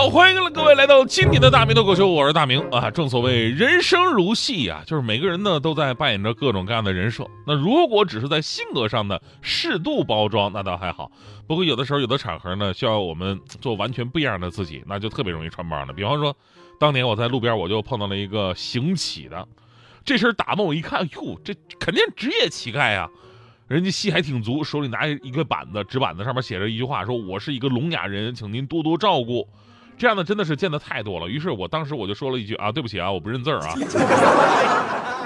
好，欢迎各位来到今天的大明脱口秀，我是大明啊。正所谓人生如戏呀，就是每个人呢都在扮演着各种各样的人设。那如果只是在性格上的适度包装，那倒还好。不过有的时候，有的场合呢，需要我们做完全不一样的自己，那就特别容易穿帮了。比方说，当年我在路边，我就碰到了一个行乞的，这身打扮我一看，哟，这肯定职业乞丐呀。人家戏还挺足，手里拿一个板子，纸板子上面写着一句话，说我是一个聋哑人，请您多多照顾。这样的真的是见的太多了，于是我当时我就说了一句啊，对不起啊，我不认字儿啊。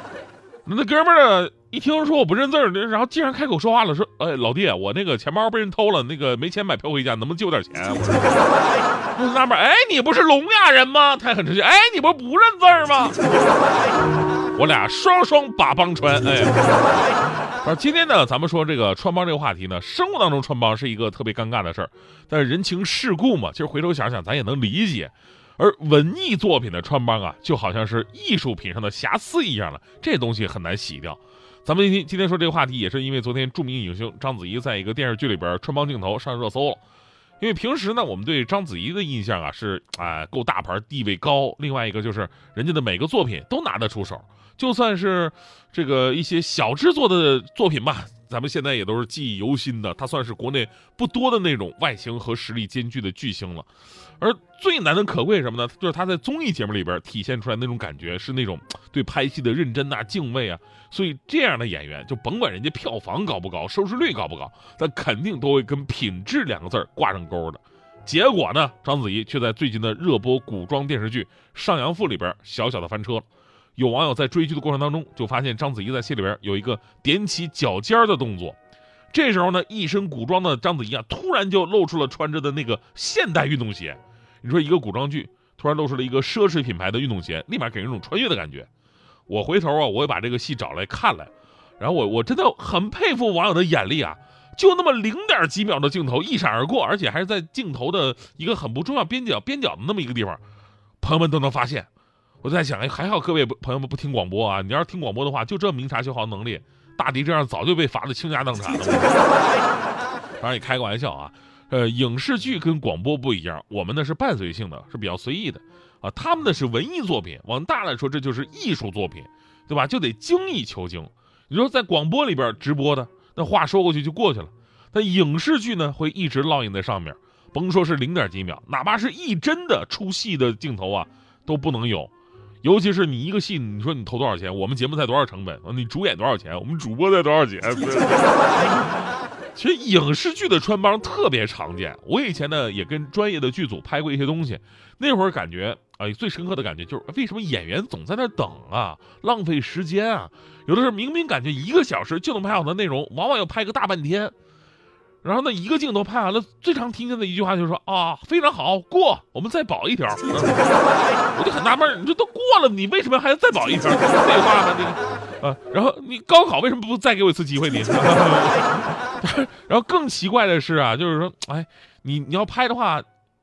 那哥们儿呢，一听说我不认字儿，然后竟然开口说话了，说，哎，老弟，我那个钱包被人偷了，那个没钱买票回家，能不能借我点钱？我纳闷，哎，你不是聋哑人吗？他也很生气，哎，你不不认字儿吗？我俩双双把帮穿，哎。而今天呢，咱们说这个穿帮这个话题呢，生活当中穿帮是一个特别尴尬的事儿，但是人情世故嘛，其实回头想想，咱也能理解。而文艺作品的穿帮啊，就好像是艺术品上的瑕疵一样了，这东西很难洗掉。咱们今天今天说这个话题，也是因为昨天著名影星章子怡在一个电视剧里边穿帮镜头上热搜了。因为平时呢，我们对章子怡的印象啊是啊够大牌，地位高。另外一个就是人家的每个作品都拿得出手。就算是这个一些小制作的作品吧，咱们现在也都是记忆犹新的。他算是国内不多的那种外形和实力兼具的巨星了。而最难能可贵什么呢？就是他在综艺节目里边体现出来那种感觉，是那种对拍戏的认真呐、敬畏啊。所以这样的演员，就甭管人家票房高不高、收视率高不高，但肯定都会跟品质两个字挂上钩的。结果呢，章子怡却在最近的热播古装电视剧《上阳赋》里边小小的翻车了。有网友在追剧的过程当中，就发现章子怡在戏里边有一个踮起脚尖的动作。这时候呢，一身古装的章子怡啊，突然就露出了穿着的那个现代运动鞋。你说一个古装剧突然露出了一个奢侈品牌的运动鞋，立马给人一种穿越的感觉。我回头啊，我也把这个戏找来看了，然后我我真的很佩服网友的眼力啊！就那么零点几秒的镜头一闪而过，而且还是在镜头的一个很不重要边角边角的那么一个地方，朋友们都能发现。我在想，哎，还好各位朋友们不听广播啊！你要是听广播的话，就这明察秋毫能力，大迪这样早就被罚得倾家荡产了。当然也开个玩笑啊，呃，影视剧跟广播不一样，我们呢是伴随性的，是比较随意的啊。他们呢是文艺作品，往大来说这就是艺术作品，对吧？就得精益求精。你说在广播里边直播的，那话说过去就过去了。但影视剧呢会一直烙印在上面，甭说是零点几秒，哪怕是一帧的出戏的镜头啊，都不能有。尤其是你一个戏，你说你投多少钱？我们节目才多少成本？你主演多少钱？我们主播才多少钱？其实影视剧的穿帮特别常见。我以前呢也跟专业的剧组拍过一些东西，那会儿感觉啊最深刻的感觉就是为什么演员总在那等啊，浪费时间啊？有的时候明明感觉一个小时就能拍好的内容，往往要拍个大半天。然后那一个镜头拍完了，最常听见的一句话就是说啊，非常好，过，我们再保一条。我就很纳闷，你这都过了，你为什么还要再保一条？废话吗？这个啊，然后你高考为什么不再给我一次机会？你，然后更奇怪的是啊，就是说，哎，你你要拍的话，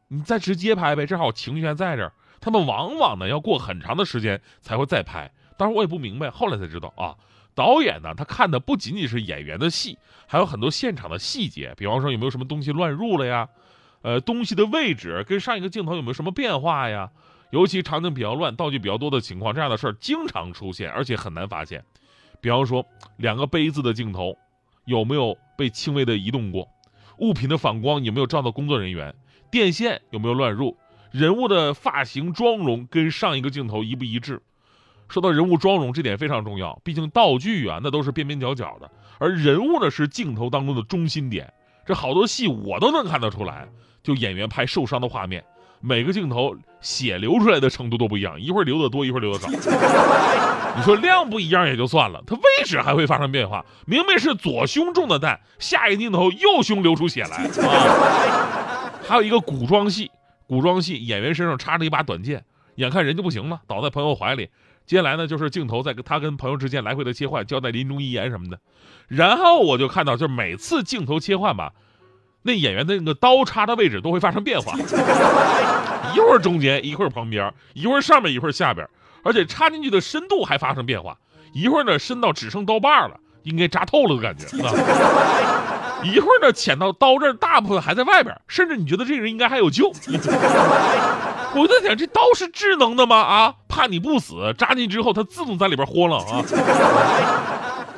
你再直接拍呗，正好我情绪还在这儿。他们往往呢要过很长的时间才会再拍，当时我也不明白，后来才知道啊。导演呢，他看的不仅仅是演员的戏，还有很多现场的细节，比方说有没有什么东西乱入了呀，呃，东西的位置跟上一个镜头有没有什么变化呀？尤其场景比较乱、道具比较多的情况，这样的事儿经常出现，而且很难发现。比方说，两个杯子的镜头有没有被轻微的移动过？物品的反光有没有照到工作人员？电线有没有乱入？人物的发型、妆容跟上一个镜头一不一致？说到人物妆容，这点非常重要。毕竟道具啊，那都是边边角角的，而人物呢是镜头当中的中心点。这好多戏我都能看得出来，就演员拍受伤的画面，每个镜头血流出来的程度都不一样，一会儿流的多，一会儿流的少。你说量不一样也就算了，它位置还会发生变化。明明是左胸中的弹，下一个镜头右胸流出血来啊！还有一个古装戏，古装戏演员身上插着一把短剑。眼看人就不行了，倒在朋友怀里，接下来呢，就是镜头在跟他跟朋友之间来回的切换，交代临终遗言什么的。然后我就看到，就是每次镜头切换吧，那演员的那个刀插的位置都会发生变化，一会儿中间，一会儿旁边，一会儿上面，一会儿下边，而且插进去的深度还发生变化，一会儿呢深到只剩刀把了，应该扎透了的感觉，一会儿呢浅到刀刃大部分还在外边，甚至你觉得这个人应该还有救。我在想，这刀是智能的吗？啊，怕你不死，扎进之后它自动在里边豁楞啊。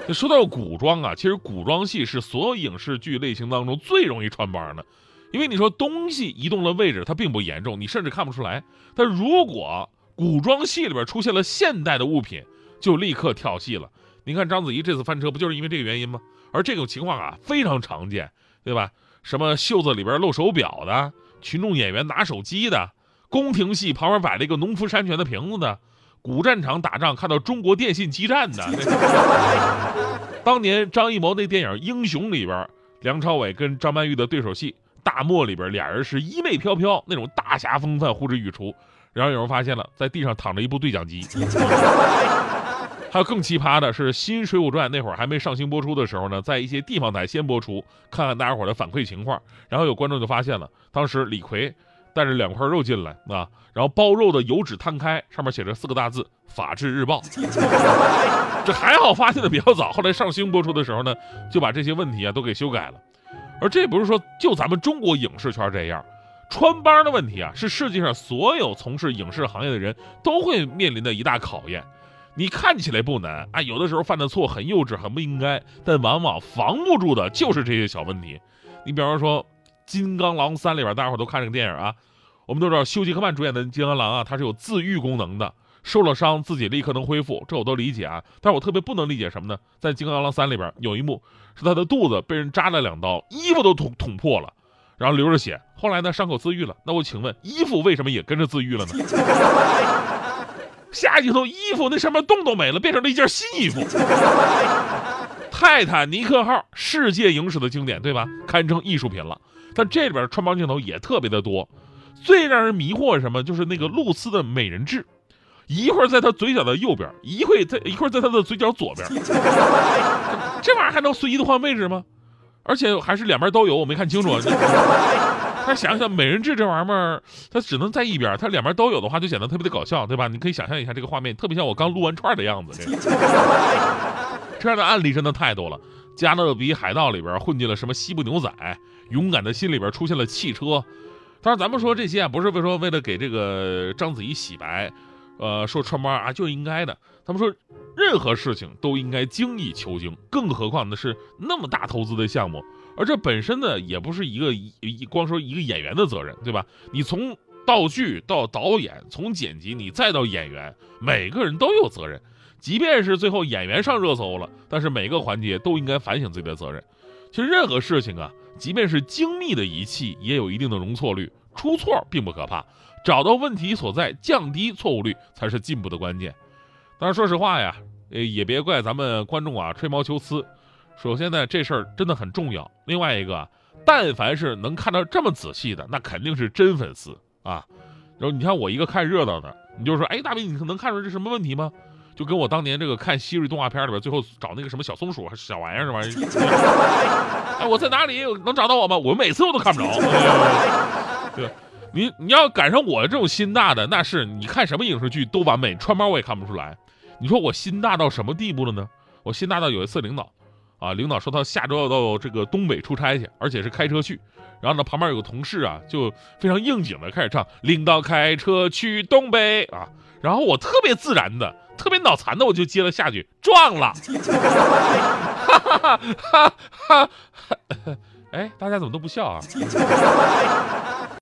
说到古装啊，其实古装戏是所有影视剧类型当中最容易穿帮的，因为你说东西移动了位置，它并不严重，你甚至看不出来。但如果古装戏里边出现了现代的物品，就立刻跳戏了。你看章子怡这次翻车，不就是因为这个原因吗？而这种情况啊，非常常见，对吧？什么袖子里边露手表的，群众演员拿手机的。宫廷戏旁边摆了一个农夫山泉的瓶子呢，古战场打仗看到中国电信基站的。当年张艺谋那电影《英雄》里边，梁朝伟跟张曼玉的对手戏，大漠里边俩人是衣袂飘飘，那种大侠风范呼之欲出。然后有人发现了，在地上躺着一部对讲机。还有更奇葩的是，《新水浒传》那会儿还没上星播出的时候呢，在一些地方台先播出，看看大家伙的反馈情况。然后有观众就发现了，当时李逵。带着两块肉进来啊，然后包肉的油纸摊开，上面写着四个大字“法制日报”。这还好发现的比较早，后来上星播出的时候呢，就把这些问题啊都给修改了。而这不是说就咱们中国影视圈这样，穿帮的问题啊，是世界上所有从事影视行业的人都会面临的一大考验。你看起来不难啊，有的时候犯的错很幼稚，很不应该，但往往防不住的就是这些小问题。你比方说。《金刚狼三》里边，大伙都看这个电影啊。我们都知道，休·杰克曼主演的金刚狼啊，他是有自愈功能的，受了伤自己立刻能恢复，这我都理解啊。但是我特别不能理解什么呢？在《金刚狼三》里边有一幕，是他的肚子被人扎了两刀，衣服都捅捅破了，然后流着血。后来呢，伤口自愈了。那我请问，衣服为什么也跟着自愈了呢？下镜头，衣服那上面洞都没了，变成了一件新衣服。泰坦尼克号世界影史的经典，对吧？堪称艺术品了。但这里边穿帮镜头也特别的多，最让人迷惑什么？就是那个露丝的美人痣，一会儿在她嘴角的右边，一会在一会儿在她的嘴角左边，这玩意儿还能随意的换位置吗？而且还是两边都有，我没看清楚。他想想美人痣这玩意儿，它只能在一边，它两边都有的话，就显得特别的搞笑，对吧？你可以想象一下这个画面，特别像我刚撸完串的样子。这这样的案例真的太多了。加勒比海盗里边混进了什么西部牛仔？勇敢的心里边出现了汽车。当然，咱们说这些啊，不是为说为了给这个章子怡洗白，呃，说穿帮啊就应该的。他们说，任何事情都应该精益求精，更何况呢是那么大投资的项目，而这本身呢也不是一个一光说一个演员的责任，对吧？你从道具到导演，从剪辑你再到演员，每个人都有责任。即便是最后演员上热搜了，但是每个环节都应该反省自己的责任。其实任何事情啊，即便是精密的仪器，也有一定的容错率，出错并不可怕，找到问题所在，降低错误率才是进步的关键。当然，说实话呀，呃，也别怪咱们观众啊吹毛求疵。首先呢，这事儿真的很重要。另外一个，但凡是能看到这么仔细的，那肯定是真粉丝啊。然后你看我一个看热闹的，你就说，哎，大兵，你能看出这什么问题吗？就跟我当年这个看希瑞动画片里边，最后找那个什么小松鼠还是小玩意儿这玩意儿？哎，我在哪里能找到我吗？我每次我都看不着。对，你你要赶上我这种心大的，那是你看什么影视剧都完美，穿帮我也看不出来。你说我心大到什么地步了呢？我心大到有一次领导，啊，领导说他下周要到这个东北出差去，而且是开车去。然后呢，旁边有个同事啊，就非常应景的开始唱：“领导开车去东北啊。”然后我特别自然的。特别脑残的，我就接了下去，撞了，哈哈哈哈哈！哎，大家怎么都不笑啊？